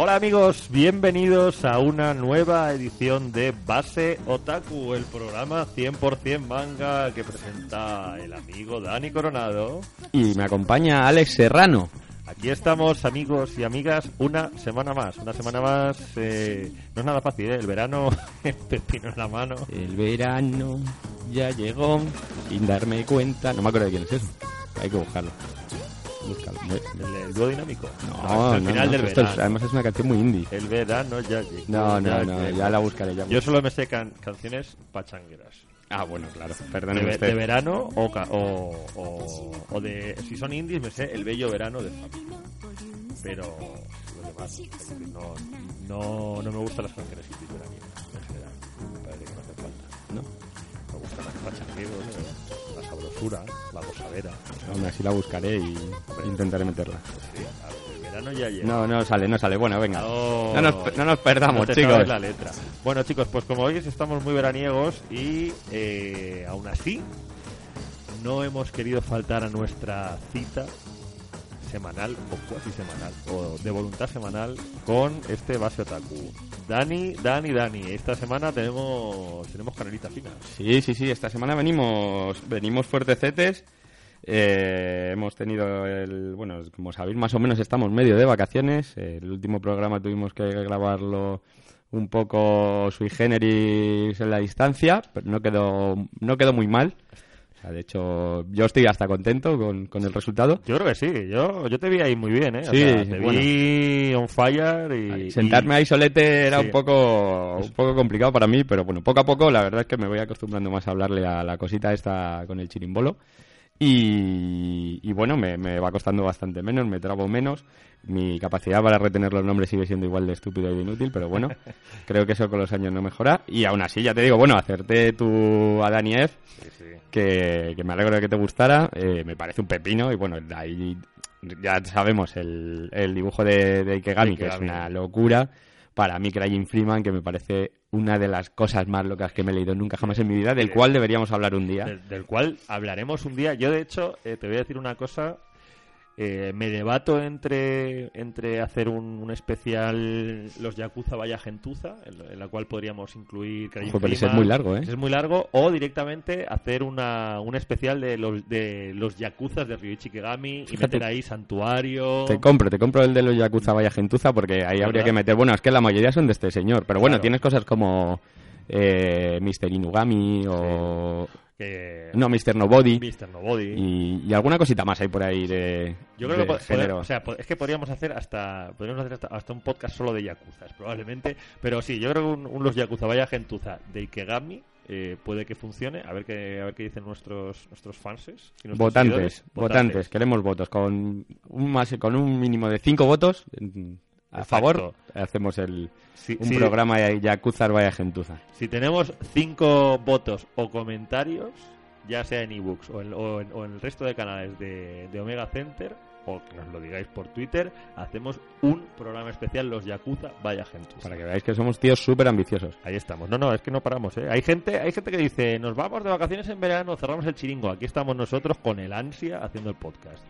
Hola amigos, bienvenidos a una nueva edición de Base Otaku, el programa 100% manga que presenta el amigo Dani Coronado. Y me acompaña Alex Serrano. Aquí estamos amigos y amigas una semana más, una semana más, eh, no es nada fácil, ¿eh? el verano, pepino en la mano. El verano ya llegó sin darme cuenta. No me acuerdo de quién es eso. Hay que buscarlo. El, dúo dinámico. No, el no, final no, del esto es- verano. además es una canción muy indie. El verano ya llegó. No, no, ya no, llegó. ya la buscaré. Ya Yo solo me sé can- canciones pachangueras. Ah, bueno, claro. De, Perdóneme usted. de verano o, o, o, o de... Si son indies me sé El bello verano de Fabi. Pero demás no, no, no me gustan las canciones indies veraniegas en general. Me parece que no hace falta. No, Me gustan las pachangueros, eh, la gozadera. aún así la buscaré y intentaré meterla. Sí, el verano ya llega. No, no sale, no sale. Bueno, venga. No, No nos, no nos perdamos, no chicos. la letra. Bueno, chicos, pues como veis estamos muy veraniegos y eh, aún así no hemos querido faltar a nuestra cita semanal o cuasi semanal o de voluntad semanal con este base otaku. Dani, Dani, Dani, esta semana tenemos tenemos canelita fina. Sí, sí, sí. Esta semana venimos, venimos fuertecetes. Eh, hemos tenido el, bueno, como sabéis, más o menos estamos medio de vacaciones. El último programa tuvimos que grabarlo un poco sui generis en la distancia, pero no quedó, no quedó muy mal. O sea, de hecho, yo estoy hasta contento con, con el resultado. Yo creo que sí, yo, yo te vi ahí muy bien, ¿eh? O Sí, sea, te bueno. vi on fire y... Sentarme ahí solete era Sí. un poco un poco complicado para mí, pero bueno, poco a poco la verdad es que me voy acostumbrando más a hablarle a la cosita esta con el chirimbolo. Y, y bueno, me, me va costando bastante menos, me trabo menos. Mi capacidad para retener los nombres sigue siendo igual de estúpido y de inútil, pero bueno, creo que eso con los años no mejora. Y aún así, ya te digo, bueno, acerté tu a Dani F, Sí, sí. Que, que me alegro de que te gustara. eh, me parece un pepino y bueno, ahí ya sabemos el, el dibujo de, de Ikegami, que es una locura. Para mí, Crying Freeman, que me parece una de las cosas más locas que me he leído nunca jamás en mi vida, del cual deberíamos hablar un día. del, del cual hablaremos un día. Yo, de hecho, eh, te voy a decir una cosa. Eh, me debato entre, entre hacer un, un especial Los Yakuza Vaya Gentuza, en, en la cual podríamos incluir Ojo, pero es muy largo, ¿eh? es muy largo, o directamente hacer una, un especial de los, de los Yakuzas de Ryuichi Kegami y Fíjate. meter ahí Santuario. Te compro, te compro el de los Yakuza Vaya Gentuza porque ahí habría que meter. Bueno, es que la mayoría son de este señor, pero bueno, Claro. tienes cosas como eh, Mr. Inugami o. que- No, Mr. Nobody. Mr. Nobody. Y, y alguna cosita más hay por ahí de. Yo creo de que poder- o sea, es que podríamos hacer hasta podríamos hacer hasta, hasta un podcast solo de yakuzas, probablemente, pero sí, yo creo que un, un los yakuza vaya gentuza de Ikegami eh, puede que funcione, a ver qué a ver qué dicen nuestros nuestros y nuestros Votantes, seguidores. votantes, queremos votos. Con un, más, con un mínimo de cinco votos a Exacto. favor, hacemos el, un programa de Yakuza Vaya Gentuza. si tenemos cinco votos o comentarios, ya sea en ebooks o en, o en- o en el resto de canales de, de Omega Center, o que nos lo digáis por Twitter, hacemos un programa especial los yakuza vaya gentuza. Para que veáis que somos tíos súper ambiciosos. Ahí estamos. No, no, es que no paramos, ¿eh? Hay gente, hay gente que dice, nos vamos de vacaciones en verano, cerramos el chiringo. Aquí estamos nosotros con el ansia haciendo el podcast.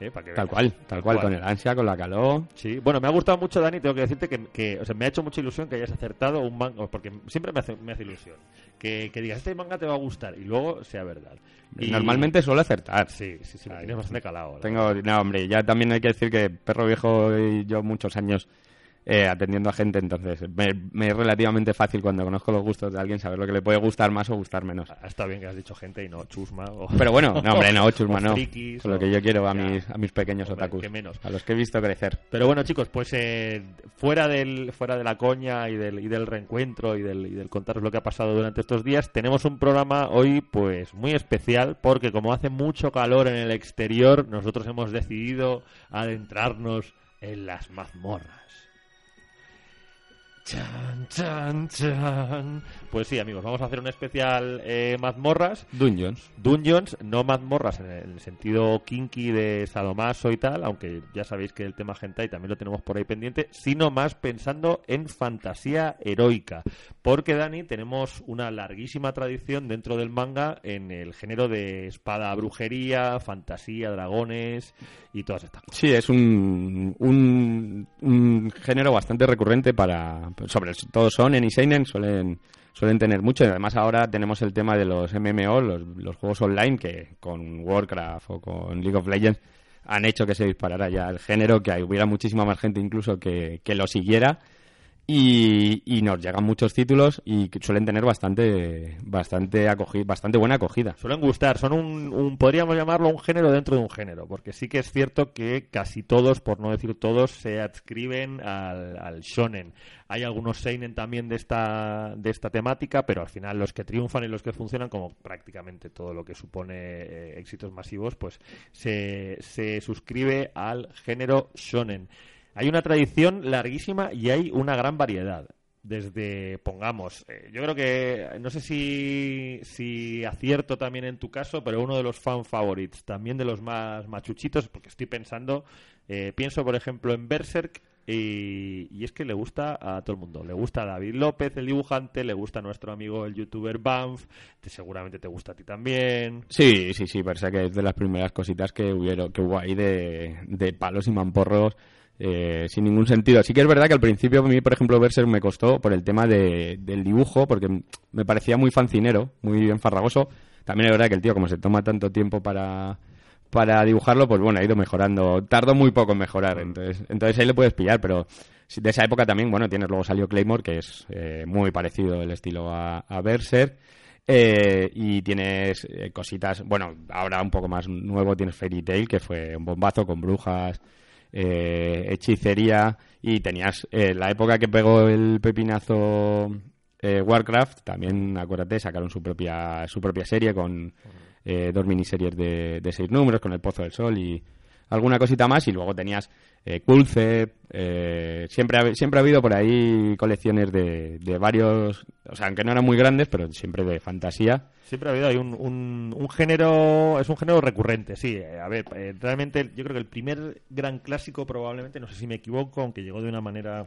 ¿Eh? Para que Tal cual, tal cual, con el ansia, con la calor. Sí, bueno, me ha gustado mucho, Dani, tengo que decirte que, que, o sea, me ha hecho mucha ilusión que hayas acertado un manga, porque siempre me hace, me hace ilusión. Que, que digas, este manga te va a gustar, y luego sea verdad. Y- Normalmente suelo acertar. Sí, sí, sí, tienes bastante calado. la Tengo, no, hombre, ya también hay que decir que Perro Viejo y yo muchos años eh, atendiendo a gente, entonces me, me es relativamente fácil cuando conozco los gustos de alguien saber lo que le puede gustar más o gustar menos. verdad. Está bien que has dicho gente y no chusma. O... Pero bueno, no, hombre, no, chusma, no. frikis, Con lo que yo quiero a Ya. mis, a mis pequeños Hombre, otakus. que menos. A los que he visto crecer. Pero bueno, chicos, pues eh, fuera del fuera de la coña y del, y del reencuentro y del, y del contaros lo que ha pasado durante estos días, tenemos un programa hoy pues muy especial porque como hace mucho calor en el exterior, nosotros hemos decidido adentrarnos en las mazmorras. Chan, chan, chan. Pues sí, amigos, vamos a hacer un especial eh, mazmorras. Dungeons. Dungeons, no mazmorras en el sentido kinky de sadomaso y tal, aunque ya sabéis que el tema hentai también lo tenemos por ahí pendiente, sino más pensando en fantasía heroica. Porque, Dani, tenemos una larguísima tradición dentro del manga en el género de espada, brujería, fantasía, dragones y todas estas cosas. Sí, es un, un, un género bastante recurrente para... Sobre todo Sonen y Seinen suelen suelen tener mucho. Y además ahora tenemos el tema de los MMO, los, los, juegos online, que con Warcraft o con League of Legends han hecho que se disparara ya el género, que hubiera muchísima más gente incluso que, que lo siguiera. Y, y, nos llegan muchos títulos y suelen tener bastante bastante acogida, bastante buena acogida. Suelen gustar, son un, un, podríamos llamarlo un género dentro de un género, porque sí que es cierto que casi todos, por no decir todos, se adscriben al, shonen. Hay algunos seinen también de esta de esta temática, pero al final los que triunfan y los que funcionan, como prácticamente todo lo que supone eh, éxitos masivos, pues se, se suscribe al género shonen. Hay una tradición larguísima y hay una gran variedad. Desde, pongamos, eh, yo creo que, no sé si, si acierto también en tu caso, pero uno de los fan favorites, también de los más machuchitos, porque estoy pensando, eh, pienso por ejemplo en Berserk, y, es que le gusta a todo el mundo. Le gusta a David López, el dibujante, le gusta a nuestro amigo el youtuber Banff, te, seguramente te gusta a ti también. Sí, sí, sí, parece que es de las primeras cositas que, hubieron, que hubo ahí de, de palos y mamporros. Eh, sin ningún sentido. Sí que es verdad que al principio a mí, por ejemplo, Berserk me costó por el tema de, del dibujo, porque me parecía muy fancinero, muy enfarragoso. También es verdad que el tío, como se toma tanto tiempo para, para dibujarlo, pues bueno, ha ido mejorando. Tardó muy poco en mejorar, entonces, entonces ahí le puedes pillar, pero de esa época también, bueno, tienes luego salió Claymore, que es eh, muy parecido el estilo a, a Berserk. Eh, y tienes eh, cositas, bueno, ahora un poco más nuevo tienes Fairy Tail, que fue un bombazo con brujas, eh, hechicería y tenías eh, la época que pegó el pepinazo eh, Warcraft, también acuérdate, sacaron su propia su propia serie con eh, dos miniseries de, de seis números, con el Pozo del Sol y alguna cosita más y luego tenías eh, eh, siempre, ha, siempre ha habido por ahí colecciones de, de, varios, o sea, aunque no eran muy grandes, pero siempre de fantasía. Siempre ha habido ahí un, un, un género, es un género recurrente, sí. Eh, a ver, eh, realmente yo creo que el primer gran clásico probablemente, no sé si me equivoco, aunque llegó de una manera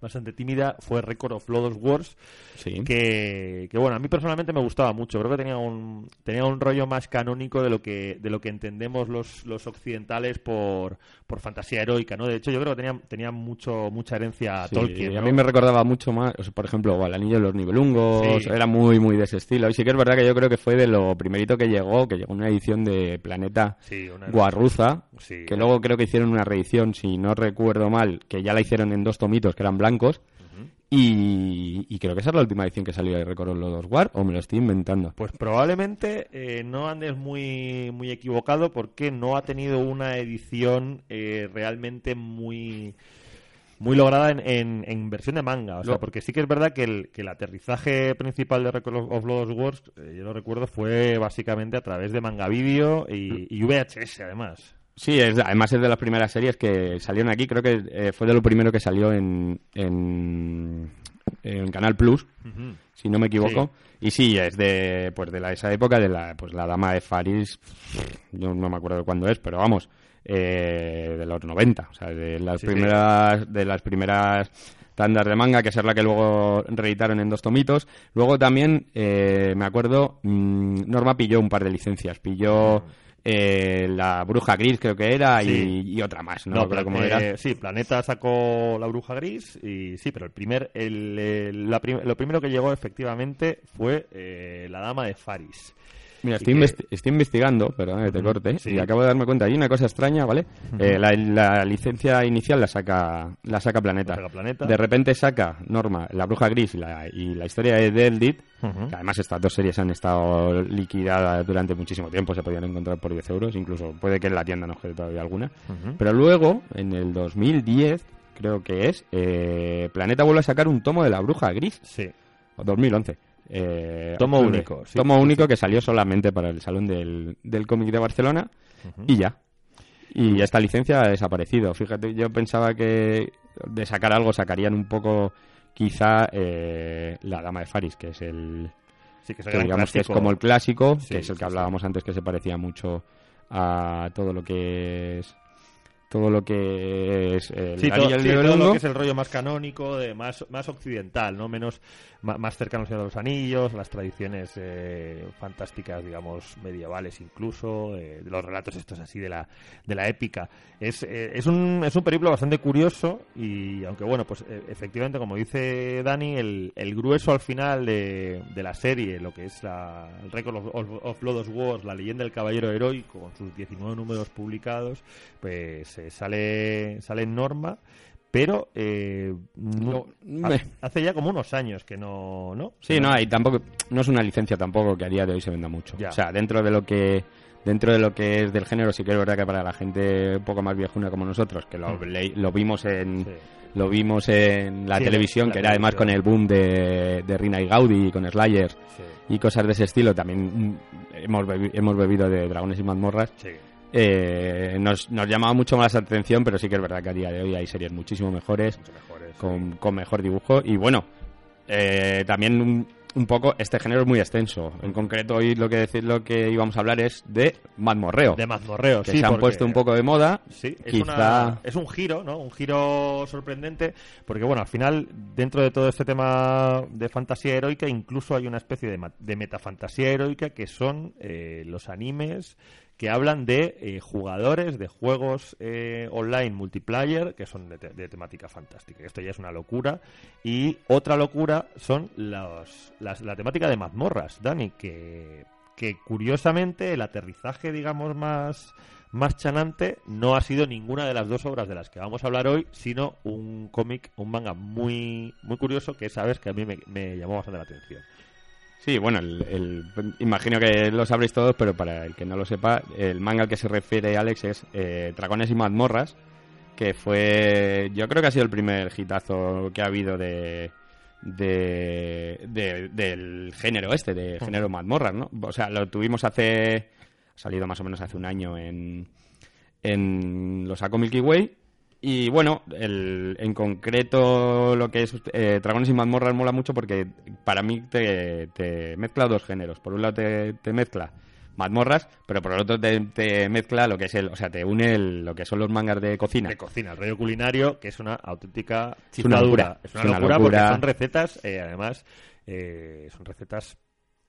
bastante tímida fue Record of Lodos Wars sí. que, que, bueno a mí personalmente me gustaba mucho creo que tenía un tenía un rollo más canónico de lo que de lo que entendemos los, los occidentales por, por fantasía heroica no de hecho yo creo que tenía tenía mucho mucha herencia a sí, Tolkien ¿no? a mí me recordaba mucho más o sea, por ejemplo el anillo de los nivelungos sí. era muy muy de ese estilo y sí que es verdad que yo creo que fue de lo primerito que llegó que llegó una edición de Planeta. Guarruza que luego creo que hicieron una reedición si no recuerdo mal que ya la hicieron en dos tomitos que eran blancos blancos. Uh -huh. y, y, creo que esa es la última edición que salió de Record los War, o me lo estoy inventando. Pues probablemente eh, no andes muy, muy equivocado porque no ha tenido una edición eh, realmente muy muy lograda en, en, en, versión de manga. O sea, no. porque sí que es verdad que el, que el aterrizaje principal de Record of Lost Wars, eh, yo lo recuerdo, fue básicamente a través de manga vídeo y, y VHS además. Sí, es, además es de las primeras series que salieron aquí. Creo que eh, fue de lo primero que salió en, en, en Canal Plus, uh -huh. si no me equivoco. Sí. Y sí, es de pues de la, esa época de la pues la dama de Faris. Yo no me acuerdo de cuándo es, pero vamos, eh, de los 90, o sea, de las sí, primeras sí. de las primeras tandas de manga, que es la que luego reeditaron en dos tomitos. Luego también eh, me acuerdo mmm, Norma pilló un par de licencias, pilló uh -huh eh, la Bruja Gris creo que era sí. y, y, otra más, ¿no? no pero, cómo era. Eh, sí, Planeta sacó la Bruja Gris y sí, pero el primer, el, el la prim lo primero que llegó efectivamente fue eh, la Dama de Faris. Mira, estoy, que... investi estoy, investigando, perdón que te corte, sí. y acabo de darme cuenta, hay una cosa extraña, ¿vale? Uh -huh. eh, la, la, licencia inicial la saca la saca Planeta. La saca Planeta. De repente saca Norma, La Bruja Gris y la, y la historia de Deldit, uh -huh. que además estas dos series han estado liquidadas durante muchísimo tiempo, se podían encontrar por 10 euros, incluso puede que en la tienda no quede todavía alguna. Uh -huh. Pero luego, en el 2010, creo que es, eh, Planeta vuelve a sacar un tomo de La Bruja Gris. Sí. O 2011. Eh, tomo único. Sí, tomo sí, único sí. que salió solamente para el Salón del, del Cómic de Barcelona uh -huh. y ya. Y esta licencia ha desaparecido. Fíjate, yo pensaba que de sacar algo sacarían un poco quizá eh, la Dama de Faris, que es el Sí, que digamos que es como el clásico, que es el que hablábamos antes, que se parecía mucho a todo lo que es todo lo que es el Sí, todo, sí, lo que es el rollo más canónico, de más, más occidental, ¿no? Menos, más, cercano al Señor de los Anillos, las tradiciones eh, fantásticas, digamos, medievales incluso, eh, de los relatos estos así de la, de la épica. Es, eh, es, un, es un periplo bastante curioso y, aunque bueno, pues eh, efectivamente, como dice Dani, el, el grueso al final de, de la serie, lo que es la, el Record of, of- of Lodoss Wars, la leyenda del caballero heroico, con sus 19 números publicados, pues eh, sale, sale en norma, pero eh, no- hace ya como unos años que no, ¿no? Sí, no, tampoco no es una licencia tampoco que a día de hoy se venda mucho. Ya. O sea, dentro de lo que dentro de lo que es del género sí que es verdad que para la gente un poco más viejuna como nosotros, que lo, Mm. leí- lo vimos en Sí. lo vimos en la Sí, televisión, la que era además con el boom de, de Rina y Gaudi y con Slayer Sí, y cosas de ese estilo, también hemos, bebi- hemos bebido de Dragones y Mazmorras. Eh, nos, nos llamaba mucho más la atención, pero sí que es verdad que a día de hoy hay series muchísimo mejores, con, con mejor dibujo. Y bueno, eh, también un, un poco, este género es muy extenso. En concreto, hoy lo que decir lo que íbamos a hablar es de mazmorreo, De mazmorreo, que sí, se han puesto un poco de moda. Sí, es, Quizá- una- es un giro, ¿no? Un giro sorprendente, porque bueno, al final, dentro de todo este tema de fantasía heroica, incluso hay una especie de, de metafantasía heroica que son eh, los animes que hablan de eh, jugadores de juegos eh, online multiplayer que son de, de temática fantástica. Esto ya es una locura. Y otra locura son los, las- la temática de mazmorras, Dani, que, curiosamente el aterrizaje, digamos, más, más chanante no ha sido ninguna de las dos obras de las que vamos a hablar hoy, sino un cómic, un manga muy, muy curioso que sabes que a mí me llamó bastante la atención. Sí, bueno, el, el- imagino que lo sabréis todos, pero para el que no lo sepa, el manga al que se refiere Alex es eh, Dragones y mazmorras, que fue, yo creo que ha sido el primer hitazo que ha habido de, de, de- del género este, de género mazmorras, ¿no? O sea, lo tuvimos hace, ha salido más o menos hace un año en, en los Saco Milky Way. Y bueno, el, en concreto lo que es eh, Dragones y mazmorras mola mucho porque para mí te, te mezcla dos géneros. Por un lado te, te mezcla mazmorras, pero por el otro te, te mezcla lo que es el, o sea, te une el- lo que son los mangas de cocina. De cocina, el rollo culinario, que es una auténtica Es una chifladura. locura. Es una, locura, locura. porque son recetas, eh, además, eh, son recetas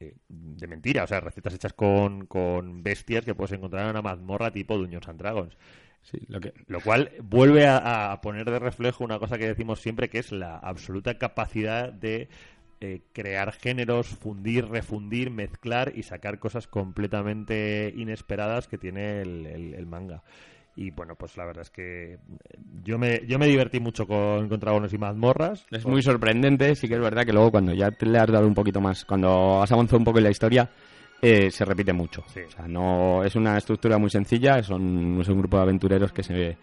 eh, de mentira, o sea, recetas hechas con, con bestias que puedes encontrar en una mazmorra tipo Dungeons and Dragons. Sí, lo que, cual vuelve a, poner de reflejo una cosa que decimos siempre, que es la absoluta capacidad de eh, crear géneros, fundir, refundir, mezclar y sacar cosas completamente inesperadas que tiene el, manga. Y bueno, pues la verdad es que eh, yo me, yo me divertí mucho con, con Dragones y Mazmorras. es muy sorprendente, sí que es verdad que luego cuando ya te le has dado un poquito más, cuando has avanzado un poco en la historia, eh, se repite mucho. Sí. O sea, no es una estructura muy sencilla, son, es un grupo de aventureros que se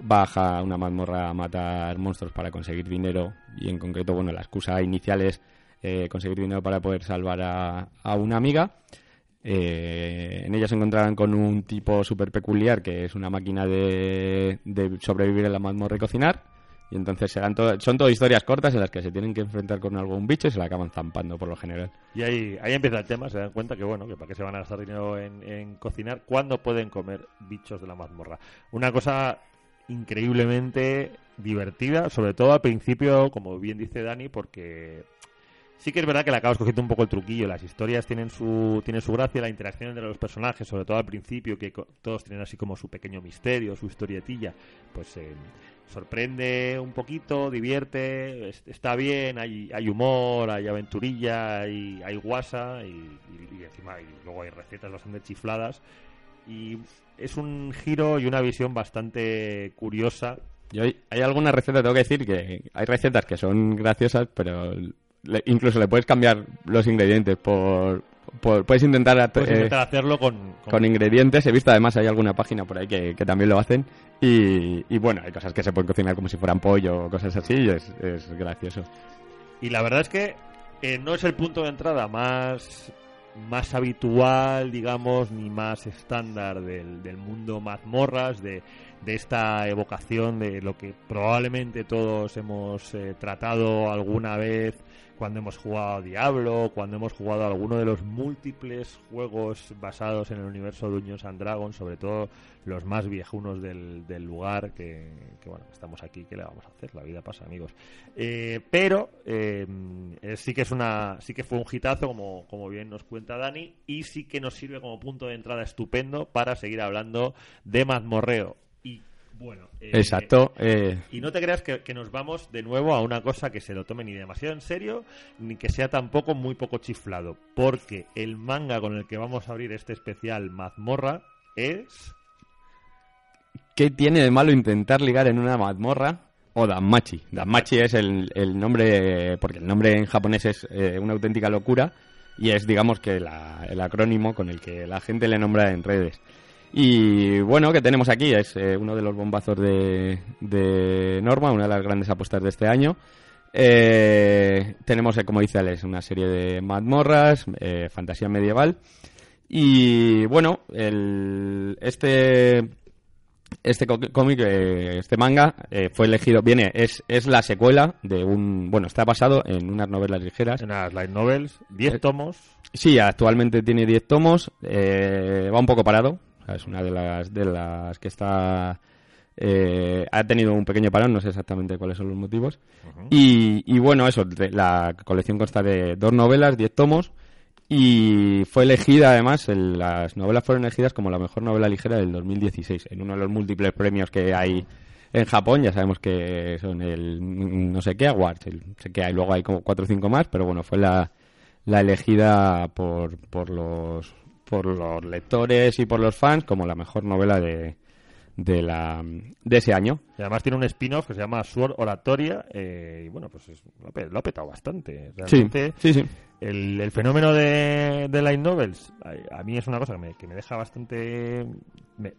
baja a una mazmorra a matar monstruos para conseguir dinero y en concreto, bueno, la excusa inicial es eh, conseguir dinero para poder salvar a, a una amiga. Eh, en ella se encontrarán con un tipo súper peculiar que es una máquina de, de sobrevivir en la mazmorra y cocinar. Y entonces serán todo- son todas historias cortas en las que se tienen que enfrentar con algún bicho y se la acaban zampando por lo general. Y ahí, ahí empieza el tema, se dan cuenta que bueno, que para qué se van a gastar dinero en, en cocinar, cuando pueden comer bichos de la mazmorra. Una cosa increíblemente divertida, sobre todo al principio, como bien dice Dani, porque sí que es verdad que le acabas cogiendo un poco el truquillo. Las historias tienen su, tienen su gracia, la interacción entre los personajes, sobre todo al principio, que todos tienen así como su pequeño misterio, su historietilla, pues eh, sorprende un poquito, divierte, es- está bien, hay, hay humor, hay aventurilla, hay, hay guasa y, y- encima y luego hay recetas bastante chifladas. Y es un giro y una visión bastante curiosa Y hay, hay alguna receta, tengo que decir que hay recetas que son graciosas, pero le- incluso le puedes cambiar los ingredientes por... por- puedes intentar, eh, hacerlo con, con- con ingredientes. He visto además hay alguna página por ahí que, que también lo hacen. Y, y bueno, hay cosas que se pueden cocinar como si fueran pollo o cosas así y es, es gracioso. Y la verdad es que eh, no es el punto de entrada más más habitual, digamos, ni más estándar del, del mundo mazmorras, de, de esta evocación de lo que probablemente todos hemos eh, tratado alguna vez cuando hemos jugado Diablo, cuando hemos jugado alguno de los múltiples juegos basados en el universo de Dungeons and Dragons, sobre todo los más viejunos del, del lugar, que, bueno, estamos aquí, ¿qué le vamos a hacer? La vida pasa, amigos. Eh, pero eh, sí que es una, sí que fue un hitazo, como, como bien nos cuenta Dani, y sí que nos sirve como punto de entrada estupendo para seguir hablando de mazmorreo. Bueno, eh, Exacto. eh, y no te creas que, que nos vamos de nuevo a una cosa que se lo tome ni demasiado en serio, ni que sea tampoco muy poco chiflado. Porque el manga con el que vamos a abrir este especial mazmorra es. ¿Qué tiene de malo intentar ligar en una mazmorra o Danmachi? Danmachi es el, el nombre, porque el nombre en japonés es eh, una auténtica locura y es, digamos, que la- el acrónimo con el que la gente le nombra en redes. Y bueno, que tenemos aquí es eh, uno de los bombazos de, de Norma, una de las grandes apuestas de este año. Eh, tenemos, eh, como dice Alex, una serie de mazmorras, eh, fantasía medieval. Y bueno, el, este este cómic, este manga, eh, fue elegido, viene, es, es la secuela de un, bueno, está basado en unas novelas ligeras. unas light novels, 10 Eh, tomos. Sí, actualmente tiene 10 tomos, eh, va un poco parado, es una de las, de las que está, eh, ha tenido un pequeño parón, no sé exactamente cuáles son los motivos. Y, y bueno, eso, la colección consta de dos novelas, 10 tomos, y fue elegida además, el- las novelas fueron elegidas como la mejor novela ligera del 2016, en uno de los múltiples premios que hay en Japón, ya sabemos que son el no sé qué awards, el- sé que hay, luego hay como cuatro o cinco más, pero bueno, fue la, la elegida por, por los por los lectores y por los fans como la mejor novela de, de la de ese año. Y además tiene un spin-off que se llama Sword Oratoria. eh, y bueno, pues es- lo, lo ha petado bastante. Sí, Realmente, sí, sí. El, el fenómeno de, de light novels a, a mí es una cosa que me, que me deja bastante me-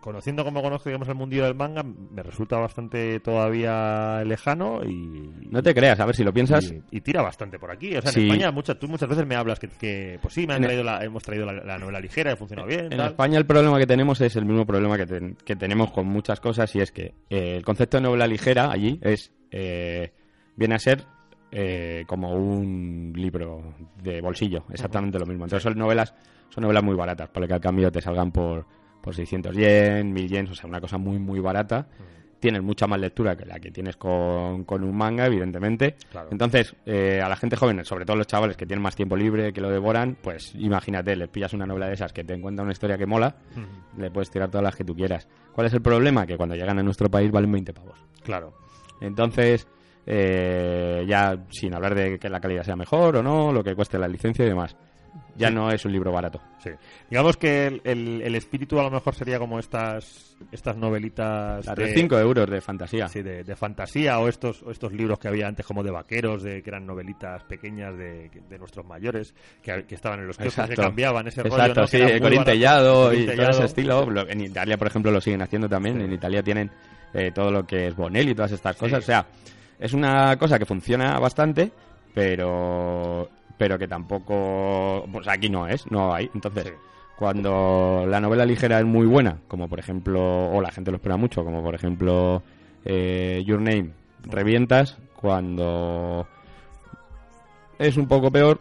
conociendo como conozco digamos el mundillo del manga me resulta bastante todavía lejano y No te creas, a ver si lo piensas. y, y tira bastante por aquí o sea Sí. en España muchas tú muchas veces me hablas que, que, pues sí me han traído la, hemos traído la, la novela ligera ha funcionado bien En tal. España el problema que tenemos es el mismo problema que, ten- que tenemos con muchas cosas y es que eh, el concepto de novela ligera allí es eh, viene a ser eh, como un libro de bolsillo, exactamente lo mismo. Entonces son novelas son novelas muy baratas, para que al cambio te salgan por, por 600 yen, 1000 yens, o sea, una cosa muy muy barata. Tienes mucha más lectura que la que tienes con, con un manga, evidentemente. Claro. Entonces, eh, a la gente joven, sobre todo los chavales que tienen más tiempo libre, que lo devoran, pues imagínate, les pillas una novela de esas que te cuenta una historia que mola, le puedes tirar todas las que tú quieras. ¿Cuál es el problema? Que cuando llegan a nuestro país valen 20 pavos. claro Entonces, eh, ya sin hablar de que la calidad sea mejor o no, lo que cueste la licencia y demás, ya no es un libro barato. Sí. Digamos que el, el- el espíritu a lo mejor sería como estas estas novelitas de 5 euros de fantasía. sí, de, de fantasía o estos o estos libros que había antes como de vaqueros, de que eran novelitas pequeñas de, de nuestros mayores que, que estaban en los kioscos que cambiaban ese rollo, Exacto, ¿no? Que sí, era muy Corín barato. Tellado Corín y todo ese estilo. Lo- En Italia, por ejemplo, lo siguen haciendo también. Sí. En Italia tienen eh, todo lo que es Bonelli y todas estas Sí. cosas. O sea, es una cosa que funciona bastante, pero pero que tampoco... Pues aquí no es, no hay. Entonces, Sí. cuando la novela ligera es muy buena, como por ejemplo, o la gente lo espera mucho, como por ejemplo eh, Your Name, revientas, cuando es un poco peor,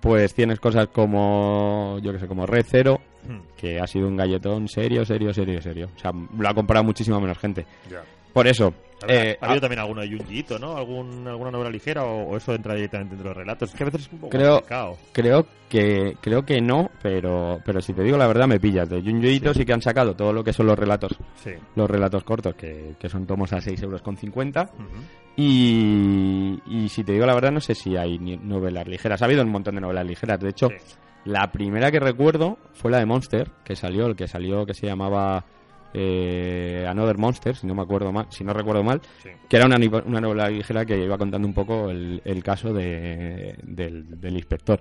pues tienes cosas como, yo que sé, como Red Zero, Hmm, que ha sido un galletón serio, serio, serio, serio. O sea, lo ha comprado muchísima menos gente. ya. Por eso, eh, ha habido también alguno de Junji Ito, ¿no? ¿Algún, ¿Alguna novela ligera o, o eso entra directamente dentro de relatos? Es que a veces es un poco Creo- complicado. Creo que creo que no, pero pero si te digo la verdad me pillas. De Junji Ito sí. que han sacado todo lo que son los relatos, Sí. los relatos cortos, que, que son tomos a 6 euros con 50. Ujú. Y, y si te digo la verdad no sé si hay novelas ligeras. Ha habido un montón de novelas ligeras. De hecho, Sí. la primera que recuerdo fue la de Monster, que salió, el que salió que se llamaba eh, Another Monster, si no me acuerdo mal, si no recuerdo mal, Sí. que era una, una novela ligera que iba contando un poco el, el caso de, del, del inspector.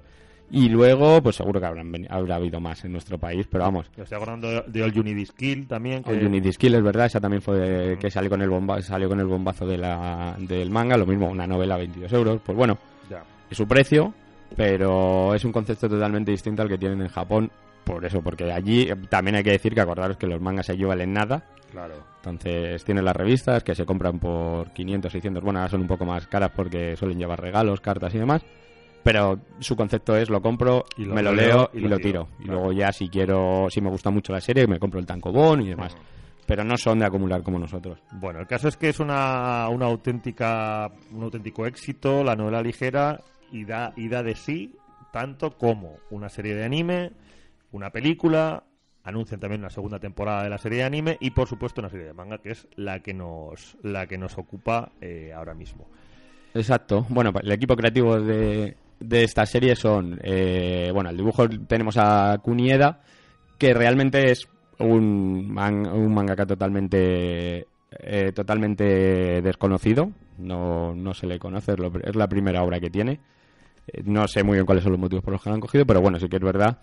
Y luego, pues seguro que habrán, habrá habido más en nuestro país, pero vamos. Yo estoy acordando de, de All Unity Skill también. Que, El Unity Skill es verdad, esa también fue que salió con el bomba, salió con el bombazo de la, del manga, lo mismo, una novela a 22 euros, pues bueno, Ya. es su precio, pero es un concepto totalmente distinto al que tienen en Japón. Por eso, porque allí también hay que decir que acordaros que los mangas allí valen nada. Claro. Entonces tienen las revistas que se compran por 500, 600. Bueno, ahora son un poco más caras porque suelen llevar regalos, cartas y demás. Pero su concepto es lo compro, Y lo me lo leo leo y y, lo tiro. tiro. Y Claro. luego ya si quiero, si me gusta mucho la serie, me compro el tankobon y demás. Pero no son de acumular como nosotros. Bueno, el caso es que es una, una auténtica, un auténtico éxito, la novela ligera, y da, y da de sí tanto como una serie de anime, una película, anuncian también una segunda temporada de la serie de anime y por supuesto una serie de manga que es la que nos, la que nos ocupa eh, ahora mismo. Exacto. Bueno, el equipo creativo de, de esta serie son, eh, bueno, el dibujo tenemos a Kunieda, que realmente es un, man- un mangaka totalmente eh, totalmente desconocido. No, no se le conoce, es, la primera obra que tiene. Eh, No sé muy bien cuáles son los motivos por los que lo han cogido, pero bueno, sí que es verdad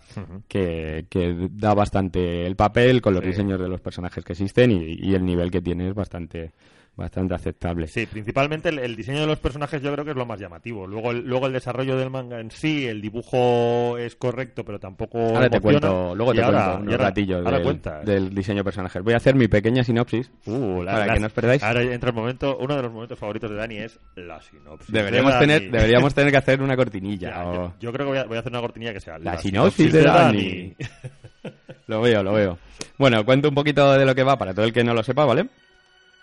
que, que da bastante el papel con los Sí. diseños de los personajes que existen y, y el nivel que tiene es bastante, bastante aceptable. Sí, principalmente el, el diseño de los personajes yo creo que es lo más llamativo. Luego el, luego el desarrollo del manga en sí, el dibujo es correcto, pero tampoco Ahora te cuento, luego Y te ahora- cuento unos ahora- ratillos ahora del, diseño de personajes. Voy a hacer mi pequeña sinopsis Uh, la- para que no os perdáis. Ahora entra el momento, uno de los momentos favoritos de Dani es la sinopsis. Deberíamos de tener, deberíamos tener que hacer una cortinilla. Ya, o- yo, yo creo que voy a, voy a hacer una cortinilla que sea La sinopsis de Dani. Lo veo, lo veo. Bueno, cuento un poquito de lo que va para todo el que no lo sepa, ¿vale?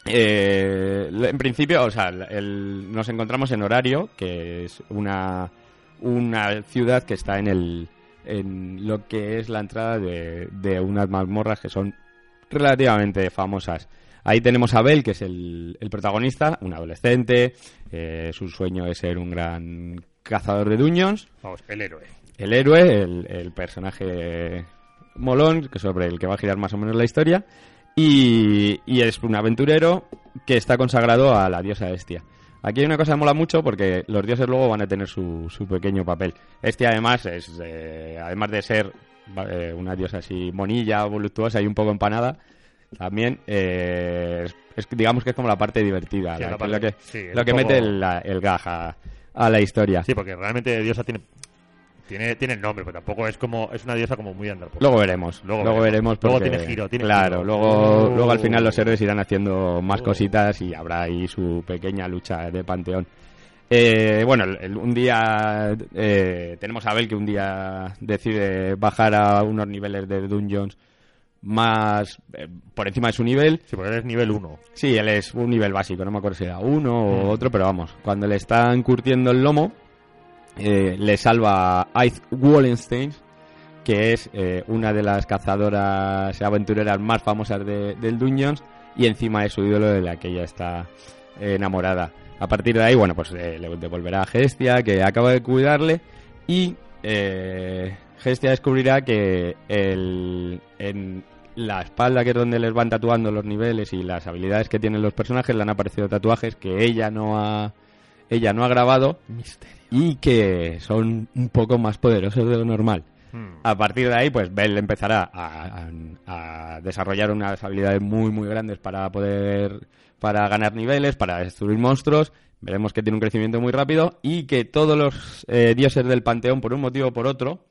Eh, en principio, o sea, el- nos encontramos en Horario, que es una, una ciudad que está en el en lo que es la entrada de, de unas mazmorras que son relativamente famosas. Ahí tenemos a Bel, que es el, el protagonista, un adolescente. eh, su sueño es ser un gran cazador de dungeons Vamos, el héroe. el héroe, el, el personaje molón, que sobre el que va a girar más o menos la historia, y, y es un aventurero que está consagrado a la diosa Estia. Aquí hay una cosa que mola mucho porque los dioses luego van a tener su, su pequeño papel. Estia además es, eh, además de ser eh, una diosa así monilla, voluptuosa y un poco empanada, también eh, es, es- digamos que es como la parte divertida, Sí, la- parte- lo que, sí, lo que poco- mete el, el gaj a, a la historia. Sí, porque realmente Diosa tiene, tiene, tiene el nombre, pero tampoco es como es una diosa como muy andar por Luego veremos. Luego Luego, veremos. veremos. Luego tiene giro, tiene Claro, giro. luego, Oh. luego al final los héroes irán haciendo más Oh. cositas y habrá ahí su pequeña lucha de panteón. Eh, bueno, el- un día eh, tenemos a Abel que un día decide bajar a unos niveles de dungeons más eh, por encima de su nivel. Sí, porque eres nivel 1. Sí, él es un nivel básico, no me acuerdo si era uno o Mm. otro, pero vamos, cuando le están curtiendo el lomo, eh, le salva a Ith Wallenstein, que es eh, una de las cazadoras aventureras más famosas de- del Dungeons, y encima es su ídolo de la que ella está eh, enamorada. A partir de ahí, bueno, pues le devolverá a Gestia, que acaba de cuidarle, y Gestia descubrirá que en la espalda, que es donde les van tatuando los niveles y las habilidades que tienen los personajes, le han aparecido tatuajes que ella no ha, ella no ha grabado y que son un poco más poderosos de lo normal. Hmm. A partir de ahí, pues Bell empezará a, a- a desarrollar unas habilidades muy, muy grandes para poder, para ganar niveles, para destruir monstruos. Veremos que tiene un crecimiento muy rápido y que todos los eh, dioses del panteón, por un motivo o por otro,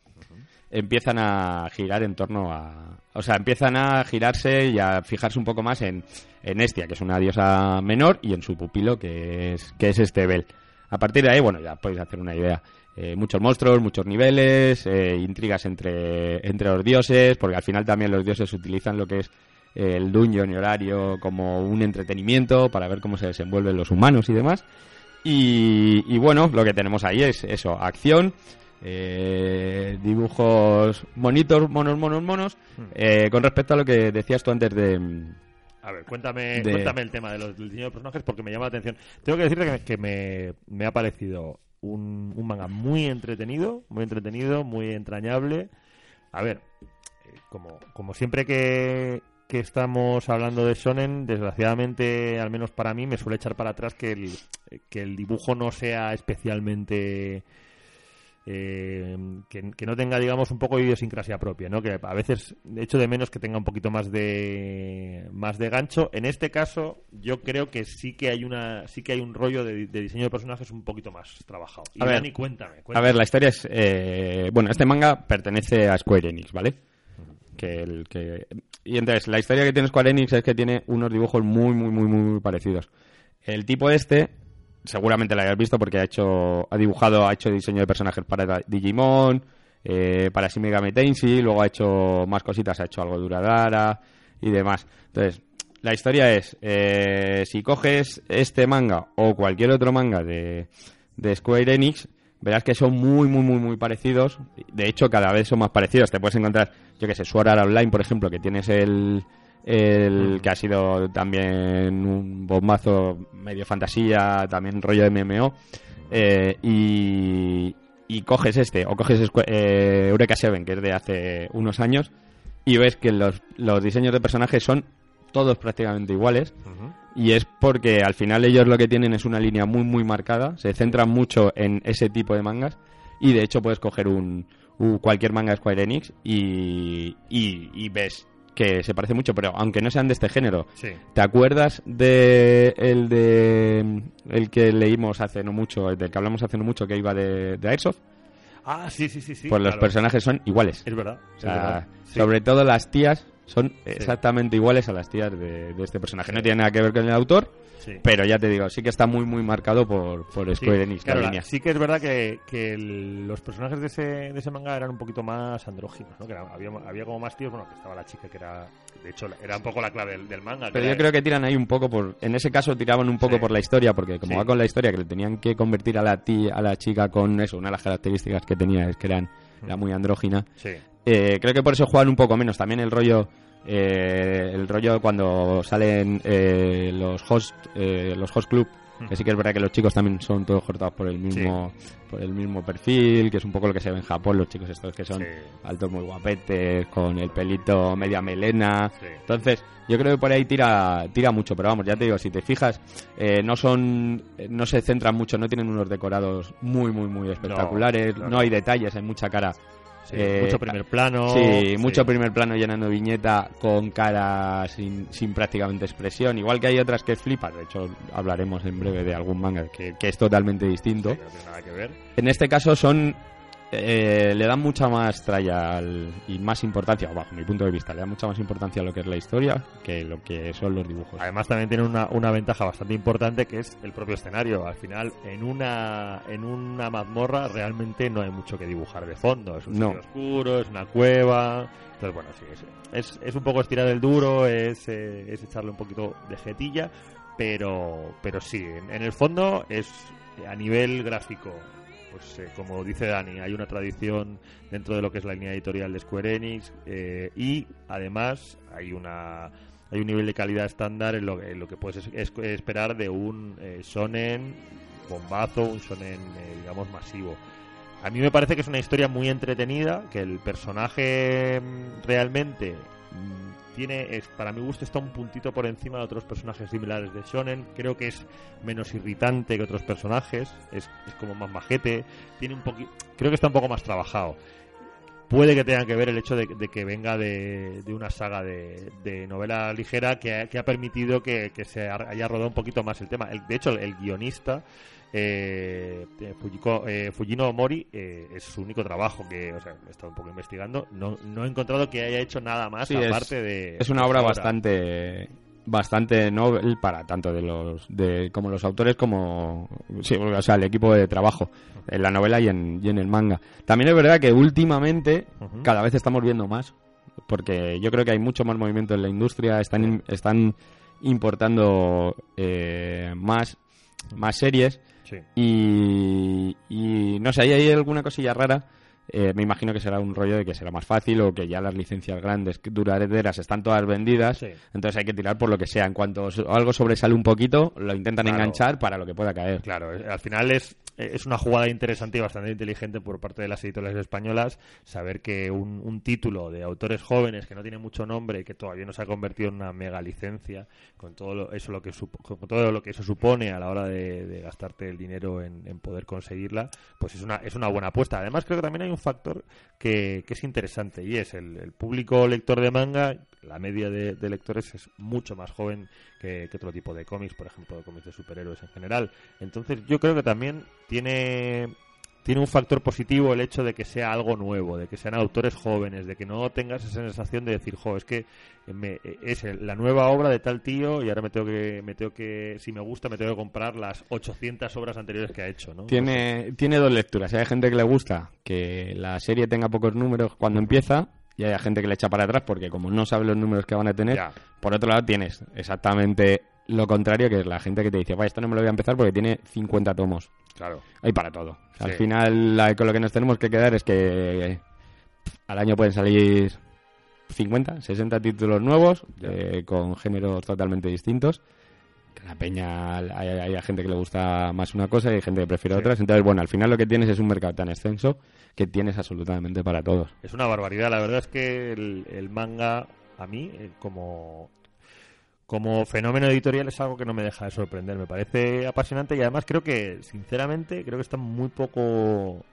empiezan a girar en torno a... O sea, empiezan a girarse y a fijarse un poco más en, en Estia, que es una diosa menor, y en su pupilo, que es, que es este Bel. A partir de ahí, bueno, ya podéis hacer una idea. Eh, muchos monstruos, muchos niveles, eh, intrigas entre, entre los dioses, porque al final también los dioses utilizan lo que es eh, el dungeon y horario como un entretenimiento para ver cómo se desenvuelven los humanos y demás. Y, y bueno, lo que tenemos ahí es eso, acción, eh, dibujos bonitos, monos, monos, monos. Hmm. Eh, con respecto a lo que decías tú antes de... A ver, cuéntame, De- cuéntame el tema de los, del diseño de personajes porque me llama la atención. Tengo que decirte que, me- que me, me ha parecido un, un manga muy entretenido, muy entretenido, muy entrañable. A ver, eh, como, como siempre que, que estamos hablando de Shonen, desgraciadamente, al menos para mí, me suele echar para atrás que el, que el dibujo no sea especialmente eh, que, que no tenga, digamos, un poco de idiosincrasia propia, ¿no? Que a veces echo de menos que tenga un poquito más de más de gancho. En este caso, yo creo que sí que hay una sí que hay un rollo de, de diseño de personajes un poquito más trabajado. Y A ver. Dani, cuéntame, A ver, la historia es... eh, bueno, este manga pertenece a Square Enix, ¿vale? Que el, que... Y entonces, la historia que tiene Square Enix es que tiene unos dibujos muy, muy, muy, muy, muy parecidos. El tipo este, seguramente lo hayas visto porque ha hecho, ha dibujado, ha hecho diseño de personajes para Digimon, eh, para Shin Megami Tensei, luego ha hecho más cositas, ha hecho algo de Uradara y demás. Entonces, la historia es, eh, si coges este manga o cualquier otro manga de, de Square Enix, verás que son muy, muy, muy, muy parecidos. De hecho, cada vez son más parecidos. Te puedes encontrar, yo que sé, Sword Online, por ejemplo, que tienes el, el que ha sido también un bombazo medio fantasía, también rollo de MMO. eh, y, y coges este, o coges eh, Eureka 7, que es de hace unos años, y ves que los, los diseños de personajes son todos prácticamente iguales. Y es porque al final ellos lo que tienen es una línea muy muy marcada, se centran mucho en ese tipo de mangas y de hecho puedes coger un, un- cualquier manga de Square Enix y, y, y ves que se parece mucho, pero aunque no sean de este género, Sí. ¿te acuerdas de el de el que leímos hace no mucho, del que hablamos hace no mucho que iba de, de Airsoft? Ah, sí, sí, sí, sí. pues los personajes son iguales. Es verdad. O es sea, verdad. Sí. sobre todo las tías son exactamente iguales a las tías de, de este personaje. No tiene nada que ver con el autor, Sí. pero ya te digo, sí que está muy muy marcado por, por Sí, Square Enix claro, la- línea. sí que es verdad que, que el- los personajes de ese, de ese manga eran un poquito más andróginos, ¿no? Que era- había, había como más tíos, bueno, que estaba la chica que era, de hecho, era un poco la clave del, del manga. Pero era- yo creo que tiran ahí un poco por, en ese caso tiraban un poco Sí. por la historia, porque como Sí. va con la historia que le tenían que convertir a la tía, a la chica con eso, una de las características que tenía es que eran, era muy andrógina. Sí, Eh, creo que por eso juegan un poco menos. También el rollo, eh, el rollo cuando salen eh, los host, eh, los host club, que sí que es verdad que los chicos también son todos cortados por el mismo, por el mismo perfil, que es un poco lo que se ve en Japón, los chicos estos que son Sí. altos muy guapetes, con el pelito media melena. Sí. Entonces, yo creo que por ahí tira, tira mucho, pero vamos, ya te digo, si te fijas, eh, no son, eh, no se centran mucho, no tienen unos decorados muy, muy, muy espectaculares, no, no. hay detalles, hay mucha cara. Sí, Eh, mucho primer plano. Sí, mucho primer plano llenando viñeta con cara sin, sin prácticamente expresión. Igual que hay otras que flipas. De hecho, hablaremos en breve de algún manga que, que es totalmente distinto. Sí, no tiene nada que ver. En este caso son... eh, le dan mucha más tralla al- y más importancia, bajo mi punto de vista, le dan mucha más importancia a lo que es la historia que lo que son los dibujos. Además también tiene una, una ventaja bastante importante que es el propio escenario. Al final, en una en una mazmorra realmente no hay mucho que dibujar de fondo. Es un No. sitio oscuro, es una cueva. Entonces, bueno, sí, es, es, es un poco estirar el duro, es, eh, es echarle un poquito de jetilla, pero, pero sí, en, en el fondo es a nivel gráfico. Pues eh, como dice Dani, hay una tradición dentro de lo que es la línea editorial de Square Enix eh, y además hay una hay un nivel de calidad estándar en lo, en lo que puedes es- es- esperar de un eh, shonen bombazo, un shonen eh, digamos masivo. A mí me parece que es una historia muy entretenida, que el personaje mm, realmente mm, tiene, es, para mi gusto, está un puntito por encima de otros personajes similares de Shonen. Creo que es menos irritante que otros personajes, es, es como más majete, tiene un poquito, creo que está un poco más trabajado. Puede que tenga que ver el hecho de, de que venga de, de una saga de, de novela ligera que ha, que ha permitido que, que se ha- haya rodado un poquito más el tema. El- de hecho, el, el guionista, eh, eh, Fujiko- eh, Fujino Mori, eh, es su único trabajo que, o sea, he estado un poco investigando. No, no he encontrado que haya hecho nada más Sí, es- aparte de. Es una obra bastante bastante novel para tanto de los de como los autores como sí, o sea el equipo de trabajo en la novela y en, y en el manga también es verdad que últimamente cada vez estamos viendo más porque yo creo que hay mucho más movimiento en la industria están están importando eh, más más series Sí. y, y no sé, ahí hay alguna cosilla rara eh, me imagino que será un rollo de que será más fácil o que ya las licencias grandes, duraderas, están todas vendidas. Sí. Entonces hay que tirar por lo que sea. En cuanto algo sobresale un poquito, lo intentan Claro. enganchar para lo que pueda caer. Claro, eh, al final es, es una jugada interesante y bastante inteligente por parte de las editoriales españolas saber que un, un título de autores jóvenes que no tiene mucho nombre y que todavía no se ha convertido en una mega licencia, con todo lo- eso lo que con todo lo que eso supone a la hora de, de gastarte el dinero en, en poder conseguirla, pues es una, es una buena apuesta. Además creo que también hay un factor que, que es interesante y es el, el público lector de manga, la media de, lectores es mucho más joven que, que otro tipo de cómics, por ejemplo, de cómics de superhéroes en general. Entonces yo creo que también tiene tiene un factor positivo el hecho de que sea algo nuevo, de que sean autores jóvenes, de que no tengas esa sensación de decir, jo, es que me- es el- la nueva obra de tal tío y ahora me tengo que, me tengo que, si me gusta, me tengo que comprar las 800 obras anteriores que ha hecho, ¿no? Tiene, tiene dos lecturas. Hay gente que le gusta que la serie tenga pocos números cuando empieza y hay gente que le echa para atrás porque como no sabe los números que van a tener, Ya. por otro lado tienes exactamente lo contrario, que es la gente que te dice, vaya, esto no me lo voy a empezar porque tiene 50 tomos. Claro. Hay para todo. Al Sí. final, la- con lo que nos tenemos que quedar es que al año pueden salir 50, 60 títulos nuevos, eh, con géneros totalmente distintos. Que la peña, hay, hay gente que le gusta más una cosa y hay gente que prefiere Sí. otras. Entonces, bueno, al final lo que tienes es un mercado tan extenso que tienes absolutamente para todos. Es una barbaridad. La verdad es que el, el manga, a mí, eh, como, como fenómeno editorial, es algo que no me deja de sorprender. Me parece apasionante y además creo que, sinceramente, creo que está muy poco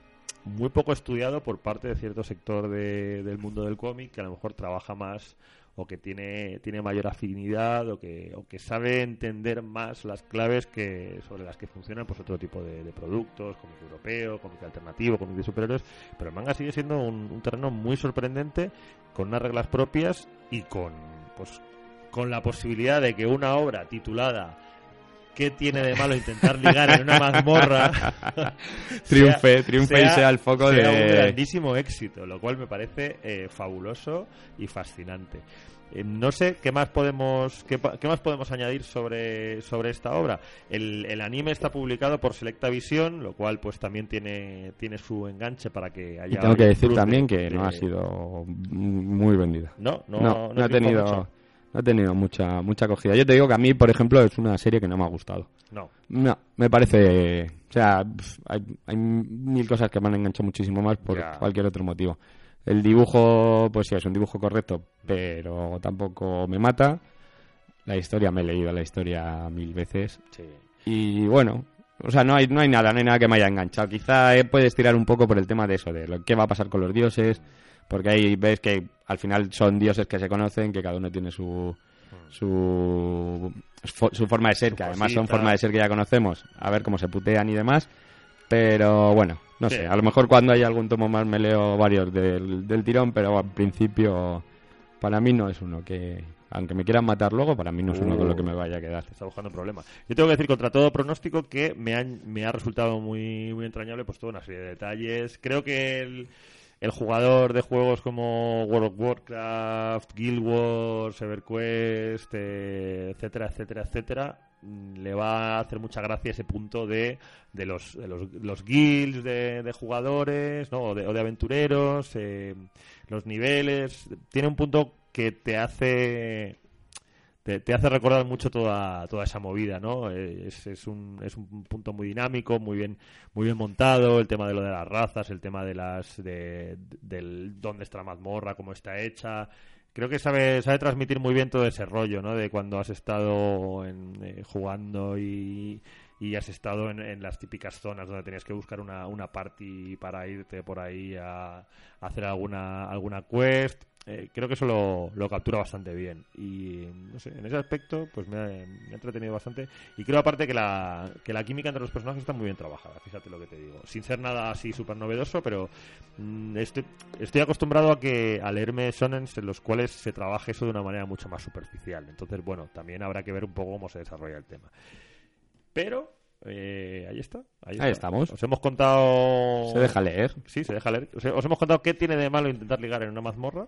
muy poco estudiado por parte de cierto sector de- del mundo del cómic que a lo mejor trabaja más o que tiene, tiene mayor afinidad o que, o que sabe entender más las claves que sobre las que funcionan pues otro tipo de, productos, cómic europeo, cómic alternativo, cómic de superhéroes, pero el manga sigue siendo un, un terreno muy sorprendente con unas reglas propias y con pues con la posibilidad de que una obra titulada ¿Qué tiene de malo intentar ligar en una mazmorra? Triunfe, triunfe y sea el foco sea un de... grandísimo éxito, lo cual me parece eh, fabuloso y fascinante. Eh, no sé qué más podemos qué, más podemos añadir sobre, sobre esta obra. El, el anime está publicado por Selecta Visión, lo cual pues también tiene tiene su enganche para que haya. Y tengo que decir de- también que no de- ha sido muy vendida. No, no, No, no, ha tenido, mucho. Ha tenido mucha, mucha acogida. Yo te digo que a mí, por ejemplo, es una serie que no me ha gustado. No. No, me parece. O sea, hay, hay mil cosas que me han enganchado muchísimo más por cualquier otro motivo. El dibujo, pues sí, es un dibujo correcto, pero tampoco me mata. La historia, me he leído la historia mil veces. Sí. Y bueno, o sea, no hay, no hay nada, no hay nada que me haya enganchado. Quizá eh, puedes tirar un poco por el tema de eso, de lo que va a pasar con los dioses, porque ahí ves que al final son dioses que se conocen, que cada uno tiene su su, fo- su forma de ser, que además son formas de ser que ya conocemos, a ver cómo se putean y demás. Pero bueno, no Sí. sé, a lo mejor cuando hay algún tomo más me leo varios del, del tirón, pero al principio para mí no es uno que, aunque me quieran matar luego, para mí no es uno con lo que me vaya a quedar. Está buscando un problema. Yo tengo que decir contra todo pronóstico que me, han- me ha resultado muy, muy entrañable pues toda una serie de detalles. Creo que el, el jugador de juegos como World of Warcraft, Guild Wars, EverQuest, eh, etcétera, etcétera, etcétera, mm, le va a hacer mucha gracia ese punto de, de los, de los, los guilds de, jugadores ¿no? o, de, o de aventureros, eh, los niveles. Tiene un punto que te hace te, hace recordar mucho toda, toda esa movida, ¿no? Es, es, un, es un punto muy dinámico, muy bien, muy bien montado, el tema de lo de las razas, el tema de las de, del dónde está la mazmorra, cómo está hecha. Creo que sabe, sabe transmitir muy bien todo ese rollo, ¿no? De cuando has estado en, eh, jugando y, y has estado en, en las típicas zonas donde tenías que buscar una, una party para irte por ahí a, a hacer alguna, alguna quest. Eh, creo que eso lo, lo captura bastante bien. Y no sé, en ese aspecto, pues me ha, entretenido bastante. Y creo aparte que la, que la química entre los personajes está muy bien trabajada, fíjate lo que te digo. Sin ser nada así súper novedoso, pero mm, estoy, estoy acostumbrado a que a leerme sonens en los cuales se trabaje eso de una manera mucho más superficial. Entonces, bueno, también habrá que ver un poco cómo se desarrolla el tema. Pero, eh, ahí está. Ahí, Ahí está. estamos. Os hemos contado. Se deja leer. Sí, se deja leer. Os, os hemos contado qué tiene de malo intentar ligar en una mazmorra.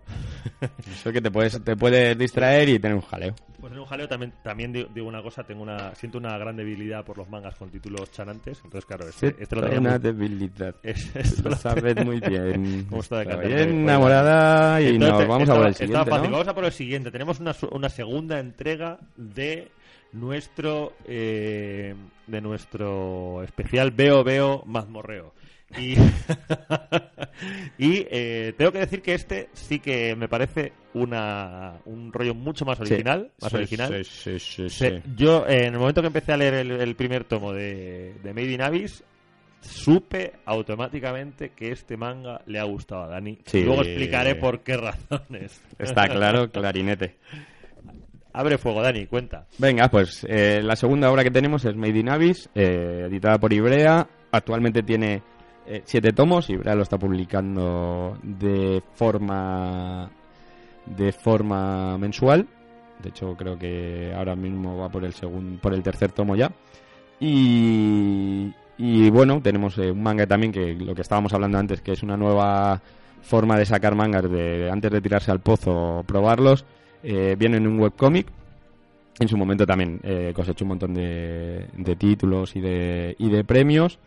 Eso que te puedes, te puedes distraer y tener un jaleo. Pues un jaleo también, también di- digo una cosa, tengo una, siento una gran debilidad por los mangas con títulos chanantes, entonces claro, este, este lo tenía una muy- debilidad. es- esto Lo sabes muy bien. ¿Cómo está de bien Pues, enamorada y Entonces, nos vamos a por el estaba siguiente, fácil. ¿no? Vamos a por el siguiente. Tenemos una, una segunda entrega de nuestro eh, de nuestro especial Veo Veo Mazmorreo. Y, y eh, tengo que decir que este sí que me parece una, un rollo mucho más original. Sí, más sí, original. sí. Yo, eh, en el momento que empecé a leer el, el primer tomo de, de Made in Abyss, supe automáticamente que este manga le ha gustado a Dani. Luego explicaré por qué razones. Está claro, clarinete. Abre fuego, Dani, cuenta. Venga, pues eh, la segunda obra que tenemos es Made in Abyss, eh, editada por Ibrea. Actualmente tiene eh, siete tomos. Ibrea lo está publicando de forma de forma mensual. De hecho, creo que ahora mismo va por el segundo, por el tercer tomo ya. Y, y bueno, tenemos eh, un manga también que lo que estábamos hablando antes, que es una nueva forma de sacar mangas de antes de tirarse al pozo, probarlos. Eh, viene en un webcómic. En su momento también eh, cosechó un montón de, de títulos y de, y de premios.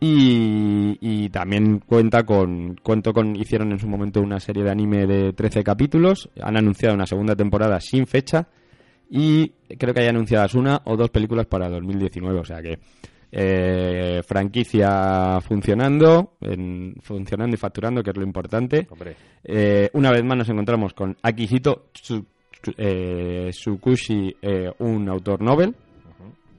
Y, y también cuenta con, cuento con, hicieron en su momento una serie de anime de 13 capítulos. Han anunciado una segunda temporada sin fecha. Y creo que hay anunciadas una o dos películas para 2019. O sea que eh, franquicia funcionando, en- funcionando y facturando, que es lo importante. Eh, una vez más nos encontramos con Akihito Tsu- eh, Tsukushi, eh, un autor Nobel,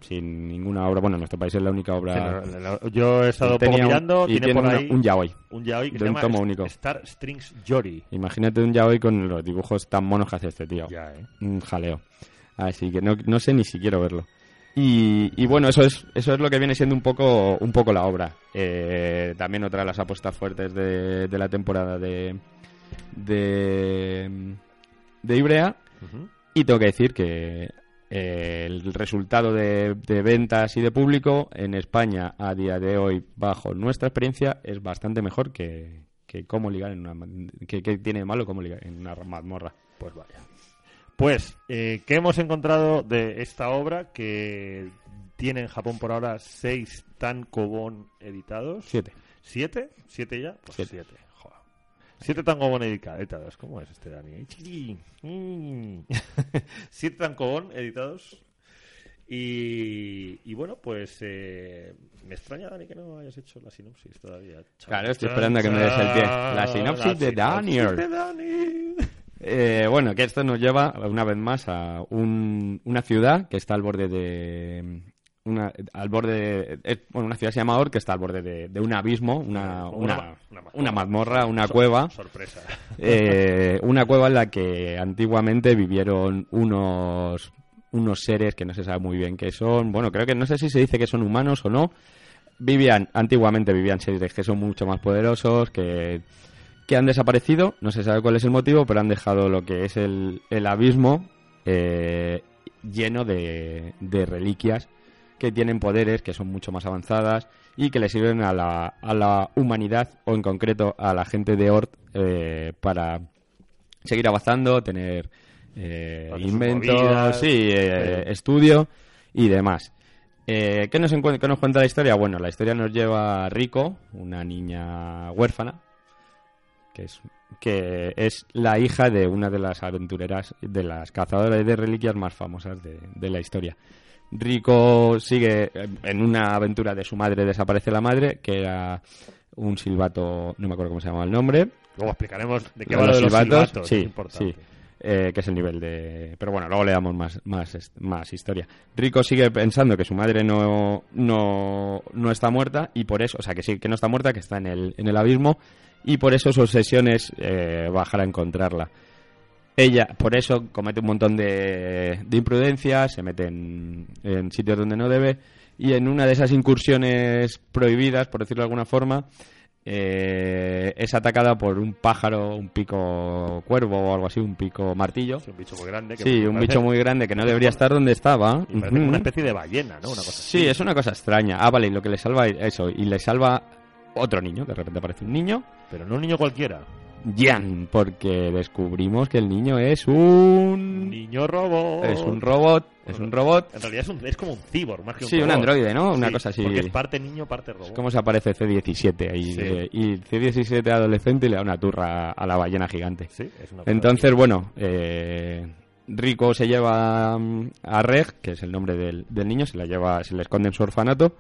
sin ninguna obra. Bueno, en nuestro país es la única obra. sí, no, no, no, yo he estado un poco un- mirando, y tiene, por ahí un yaoi. un yaoi que de se un tomo único. Star Strings Yori. Imagínate un yaoi con los dibujos tan monos que hace este tío. Ya, ¿eh? Un jaleo. Así que no, no sé ni si quiero verlo. Y, y bueno, eso es, eso es lo que viene siendo un poco, un poco la obra. Eh, también otra de las apuestas fuertes de, de la temporada de, de, de Ibrea. Y tengo que decir que eh, el resultado de, de ventas y de público en España a día de hoy, bajo nuestra experiencia, es bastante mejor que, que cómo ligar en una que, que tiene de malo cómo ligar en una mazmorra. Pues vaya. Pues, eh, ¿qué hemos encontrado de esta obra que tiene en Japón por ahora seis tankobon editados? Siete. ¿Siete? ¿Siete ya? Pues Siete. siete. Joder. Siete tankobon editados. ¿Cómo es este Dani? Mm. siete tankobon editados. Y, y bueno, pues eh, me extraña, Dani, que no hayas hecho la sinopsis todavía. Claro, estoy esperando a que me des el pie. La sinopsis de Daniel. de Dani. Eh, bueno, que esto nos lleva una vez más a un- una ciudad que está al borde de una al borde es- bueno, una ciudad se llama Or que está al borde de, de un abismo, una, Una una, ma- una mazmorra. una mazmorra, una Sor- cueva. Sorpresa. Eh, una cueva en la que antiguamente vivieron unos unos seres que no se sabe muy bien qué son. Bueno, creo que no sé si se dice que son humanos o no. Vivían, antiguamente vivían seres que son mucho más poderosos, que, que han desaparecido. No se sabe cuál es el motivo, pero han dejado lo que es el, el abismo eh, lleno de, de reliquias que tienen poderes que son mucho más avanzadas y que le sirven a la, a la humanidad o en concreto a la gente de Ort eh, para seguir avanzando, tener eh, inventos, movidas. sí, eh, estudio y demás. Eh, ¿qué, nos qué nos cuenta la historia? Bueno, la historia nos lleva a Rico, una niña huérfana, que es, que es la hija de una de las aventureras, de las cazadoras de reliquias más famosas de, de la historia. Rico sigue en una aventura de su madre, desaparece la madre, que era un silbato, no me acuerdo cómo se llama el nombre, Luego explicaremos de qué va lo de los silbatos, sí, importante. sí. eh, que es el nivel de... Pero bueno, luego le damos más, más, más historia. Rico sigue pensando que su madre no, no, no está muerta y por eso, o sea, que sí, que no está muerta, que está en el, en el abismo y por eso su obsesión es eh, bajar a encontrarla. Ella, por eso, comete un montón de, de imprudencias, se mete en, en sitios donde no debe y en una de esas incursiones prohibidas, por decirlo de alguna forma, eh, es atacada por un pájaro, un pico cuervo o algo así, un pico martillo. Es un bicho muy grande. que Sí, un bicho muy grande que no debería estar donde estaba. y parece una especie de ballena, ¿no? Una cosa Sí, es una cosa extraña. Ah, vale, y lo que le salva es eso, y le salva otro niño, de repente aparece un niño. Pero no un niño cualquiera. Jan, porque descubrimos que el niño es un... Niño robot. Es un robot, es un robot. En realidad es, un- es como un cyborg, más que un Sí, un robot. androide, ¿no? Una Sí, cosa así. Porque es parte niño, parte robot. Es como se aparece C-17 ahí. Sí. eh, y C-17 adolescente le da una turra a la ballena gigante. Sí, es una cosa Entonces, bueno, eh, Rico se lleva mm, a Reg, que es el nombre del, del niño, se la lleva, se le esconde en su orfanato.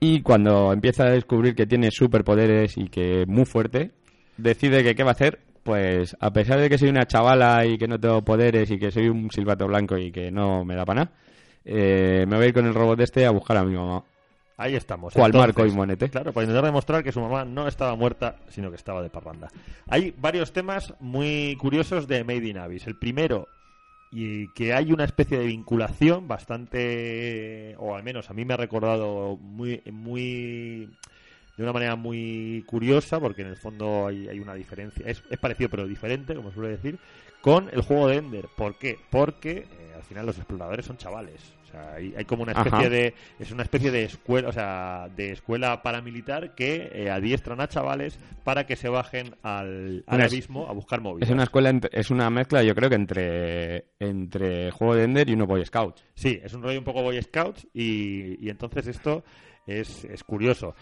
Y cuando empieza a descubrir que tiene superpoderes y que es muy fuerte, decide que qué va a hacer. Pues a pesar de que soy una chavala y que no tengo poderes y que soy un silbato blanco y que no me da para nada, eh, me voy a ir con el robot este a buscar a mi mamá. Ahí estamos. ¿Cuál Entonces, Marco y Monete? Claro, para intentar demostrar que su mamá no estaba muerta, sino que estaba de parranda. Hay varios temas muy curiosos de Made in Abyss. El primero, y que hay una especie de vinculación bastante, o al menos a mí me ha recordado muy, muy de una manera muy curiosa, porque en el fondo hay, hay una diferencia, es, parecido pero diferente, como suele decir, con el juego de Ender. ¿Por qué? Porque eh, al final los exploradores son chavales. Sea, hay, hay como una especie Ajá. de es una especie de escuela, o sea, de escuela paramilitar que eh, adiestran a chavales para que se bajen al, abismo a buscar móviles. Es una escuela, es una mezcla, yo creo que entre, entre juego de Ender y uno Boy Scout. Sí, es un rollo un poco Boy Scouts y, y entonces esto es, es curioso.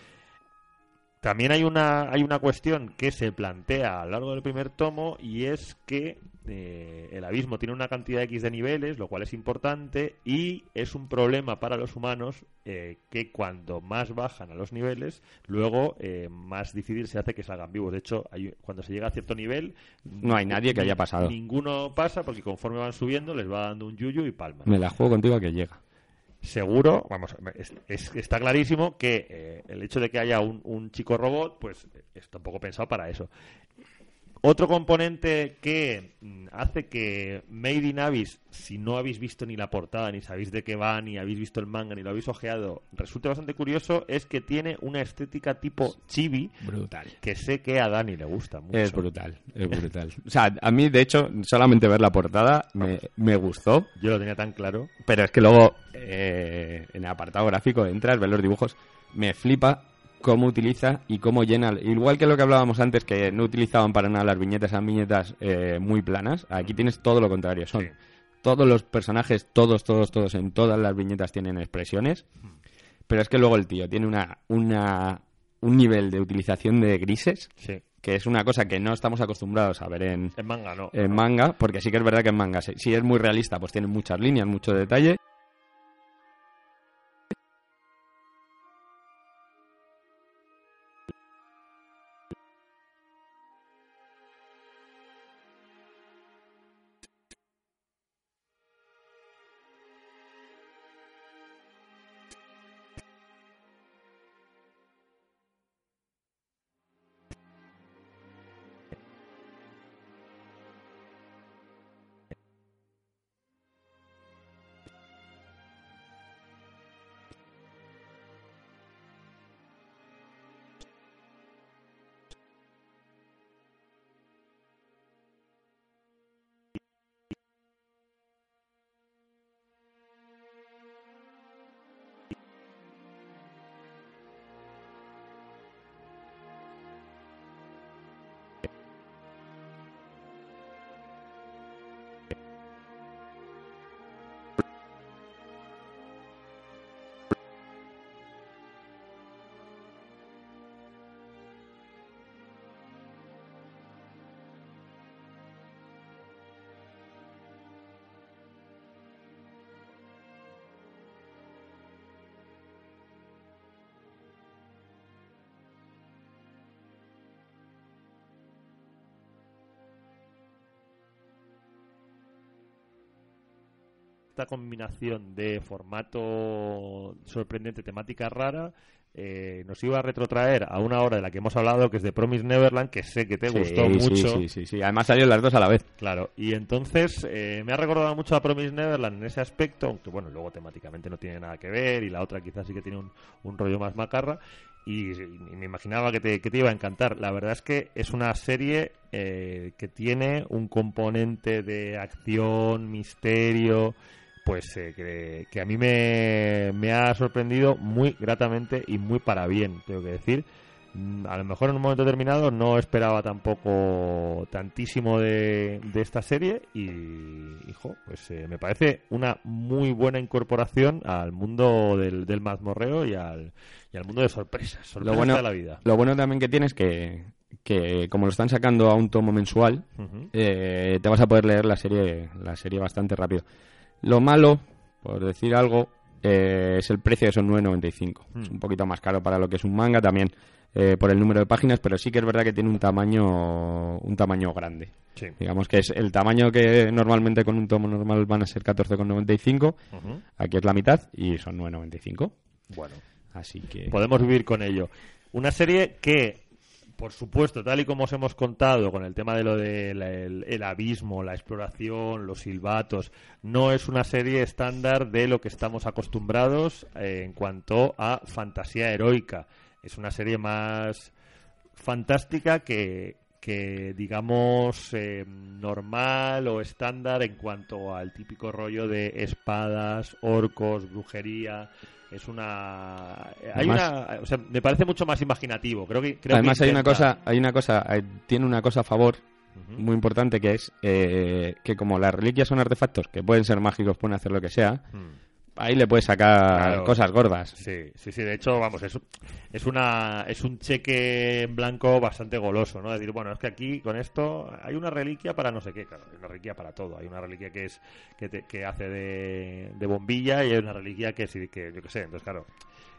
También hay una, hay una cuestión que se plantea a lo largo del primer tomo y es que eh, el abismo tiene una cantidad X de niveles, lo cual es importante y es un problema para los humanos eh, que cuando más bajan a los niveles, luego eh, más difícil se hace que salgan vivos. De hecho, hay- cuando se llega a cierto nivel... No hay nadie que haya pasado. Ninguno pasa porque conforme van subiendo les va dando un yuyu y palma Me la juego contigo a que llega. Seguro, vamos, es- es- está clarísimo que eh, el hecho de que haya un, un chico robot, pues está un poco pensado para eso. Otro componente que mm, hace que Made in Abyss, si no habéis visto ni la portada, ni sabéis de qué va, ni habéis visto el manga, ni lo habéis ojeado, resulte bastante curioso, es que tiene una estética tipo chibi, Brutal. que sé que a Dani le gusta mucho. Es brutal, es brutal. O sea, a mí, de hecho, solamente ver la portada me, me gustó, Yo lo tenía tan claro. pero es que luego eh, en el apartado gráfico entras, ves los dibujos, me flipa cómo utiliza y cómo llena. Igual que lo que hablábamos antes, que no utilizaban para nada las viñetas, eran viñetas eh, muy planas, aquí tienes todo lo contrario. Son Sí. todos los personajes, todos, todos, todos, en todas las viñetas tienen expresiones, pero es que luego el tío tiene una, una, un nivel de utilización de grises Sí. que es una cosa que no estamos acostumbrados a ver en, En manga no. en manga, porque sí que es verdad que en manga, si si es muy realista, pues tiene muchas líneas, mucho detalle. Esta combinación de formato sorprendente, temática rara, eh, nos iba a retrotraer a una hora de la que hemos hablado, que es de Promise Neverland, que sé que te Sí, gustó sí, mucho. Sí, sí, sí. Además salieron las dos a la vez. Claro, y entonces eh, me ha recordado mucho a Promise Neverland en ese aspecto, aunque bueno, luego temáticamente no tiene nada que ver y la otra quizás sí que tiene un, un rollo más macarra y, y me imaginaba que te, que te iba a encantar. La verdad es que es una serie eh, que tiene un componente de acción, misterio, pues eh, que, que a mí me, me ha sorprendido muy gratamente y muy para bien, tengo que decir. mm, a lo mejor en un momento determinado no esperaba tampoco tantísimo de, de esta serie y, hijo, pues eh, me parece una muy buena incorporación al mundo del, del mazmorreo y al, y al mundo de sorpresas, sorpresas bueno- de la vida. Lo bueno también que tienes que, que como lo están sacando a un tomo mensual, eh, te vas a poder leer la serie, la serie bastante rápido. Lo malo, por decir algo, eh, es el precio que son 9.95. Mm. Es un poquito más caro para lo que es un manga también eh, por el número de páginas, pero sí que es verdad que tiene un tamaño, un tamaño grande. Sí. Digamos que es el tamaño que normalmente con un tomo normal van a ser 14,95. Ujú. Aquí es la mitad y son 9.95. Bueno. Así que podemos vivir con ello. Una serie que, por supuesto, tal y como os hemos contado con el tema de lo del el, el abismo, la exploración, los silbatos, no es una serie estándar de lo que estamos acostumbrados eh, en cuanto a fantasía heroica. Es una serie más fantástica que, que digamos, eh, normal o estándar en cuanto al típico rollo de espadas, orcos, brujería. Es una. Hay Además- una. O sea, me parece mucho más imaginativo. Creo que. Creo que además hay una cosa, hay una cosa, eh, tiene una cosa a favor muy importante que es eh, que como las reliquias son artefactos que pueden ser mágicos, pueden hacer lo que sea, Mm. Ahí le puedes sacar Claro. cosas gordas. Sí, sí, sí. De hecho, vamos, es, es una es un cheque en blanco bastante goloso, ¿no? decir, bueno, es que aquí con esto hay una reliquia para no sé qué, claro, hay una reliquia para todo. Hay una reliquia que es que, te- que hace de, de bombilla y hay una reliquia que sí, que yo qué sé. Entonces, claro,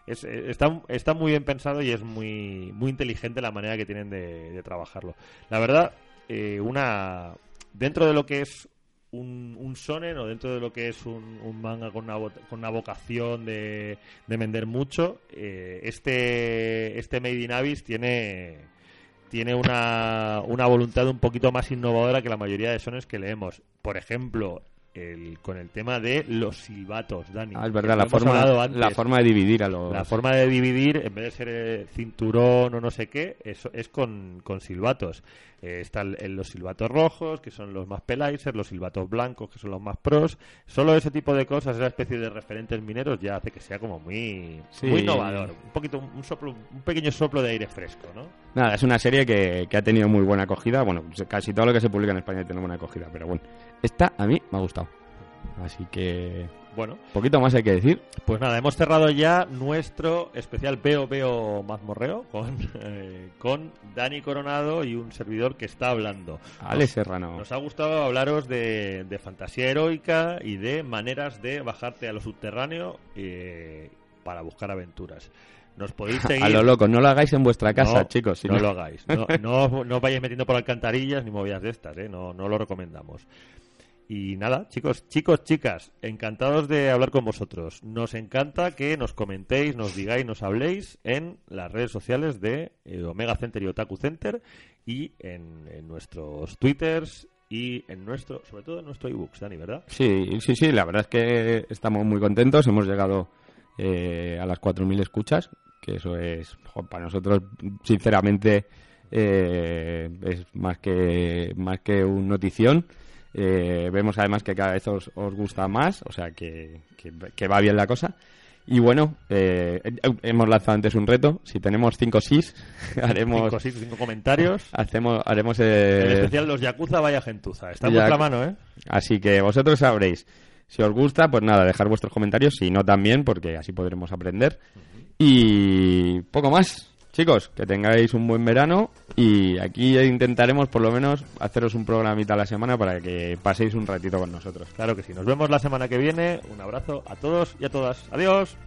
es, está, está muy bien pensado y es muy muy inteligente la manera que tienen de, de trabajarlo. La verdad, eh, una dentro de lo que es un, un shonen o dentro de lo que es un, manga con una, con una vocación de, de vender mucho, eh, este, este Made in Abyss tiene, tiene una, una voluntad un poquito más innovadora que la mayoría de shones que leemos. Por ejemplo, el, con el tema de los silbatos, Dani. Ah, es verdad, la forma, antes. la forma de dividir a los... La forma de dividir, en vez de ser eh, cinturón o no sé qué, es, es con, con silbatos. Eh, están el- los silbatos rojos, que son los más pelaiser, los silbatos blancos, que son los más pros. Solo ese tipo de cosas, esa especie de referentes mineros, ya hace que sea como muy, Sí. muy innovador. Un poquito, un, soplo, un pequeño soplo de aire fresco, ¿no? Nada, es una serie que, que ha tenido muy buena acogida. Bueno, casi todo lo que se publica en España tiene buena acogida, pero bueno, esta a mí me ha gustado. Así que, Bueno, poquito más hay que decir. pues nada, hemos cerrado ya nuestro especial Veo Veo Mazmorreo con, eh, con Dani Coronado y un servidor que está hablando. Ale Serrano. Nos ha gustado hablaros de, de fantasía heroica y de maneras de bajarte a lo subterráneo eh, para buscar aventuras. Nos podéis seguir. A lo loco, no lo hagáis en vuestra casa, No, chicos. si no lo hagáis. No, no, no os vayáis metiendo por alcantarillas ni movidas de estas, ¿eh? No, no lo recomendamos. Y nada, chicos, chicos, chicas, encantados de hablar con vosotros. Nos encanta que nos comentéis, nos digáis, nos habléis en las redes sociales de eh, Omega Center y Otaku Center y en, nuestros twitters y en nuestro, sobre todo en nuestro ebooks, Dani, ¿verdad? Sí, sí, sí, la verdad es que estamos muy contentos. Hemos llegado eh, a las 4.000 escuchas, que eso es, para nosotros, sinceramente, eh, es más que, más que un notición. Eh, vemos además que cada vez os, os gusta más, o sea que, que, que va bien la cosa. Y bueno, eh, hemos lanzado antes un reto. Si tenemos 5 sís, haremos, Cinco, sí, cinco comentarios. hacemos, haremos En eh, especial los Yakuza, vaya gentuza. Está en vuestra mano, ¿eh? Así que vosotros sabréis. Si os gusta, pues nada, dejar vuestros comentarios. Si no, también, porque así podremos aprender. Y poco más. Chicos, que tengáis un buen verano. Y aquí intentaremos, por lo menos, haceros un programita a la semana para que paséis un ratito con nosotros. Claro que sí. Nos vemos la semana que viene. Un abrazo a todos y a todas. Adiós.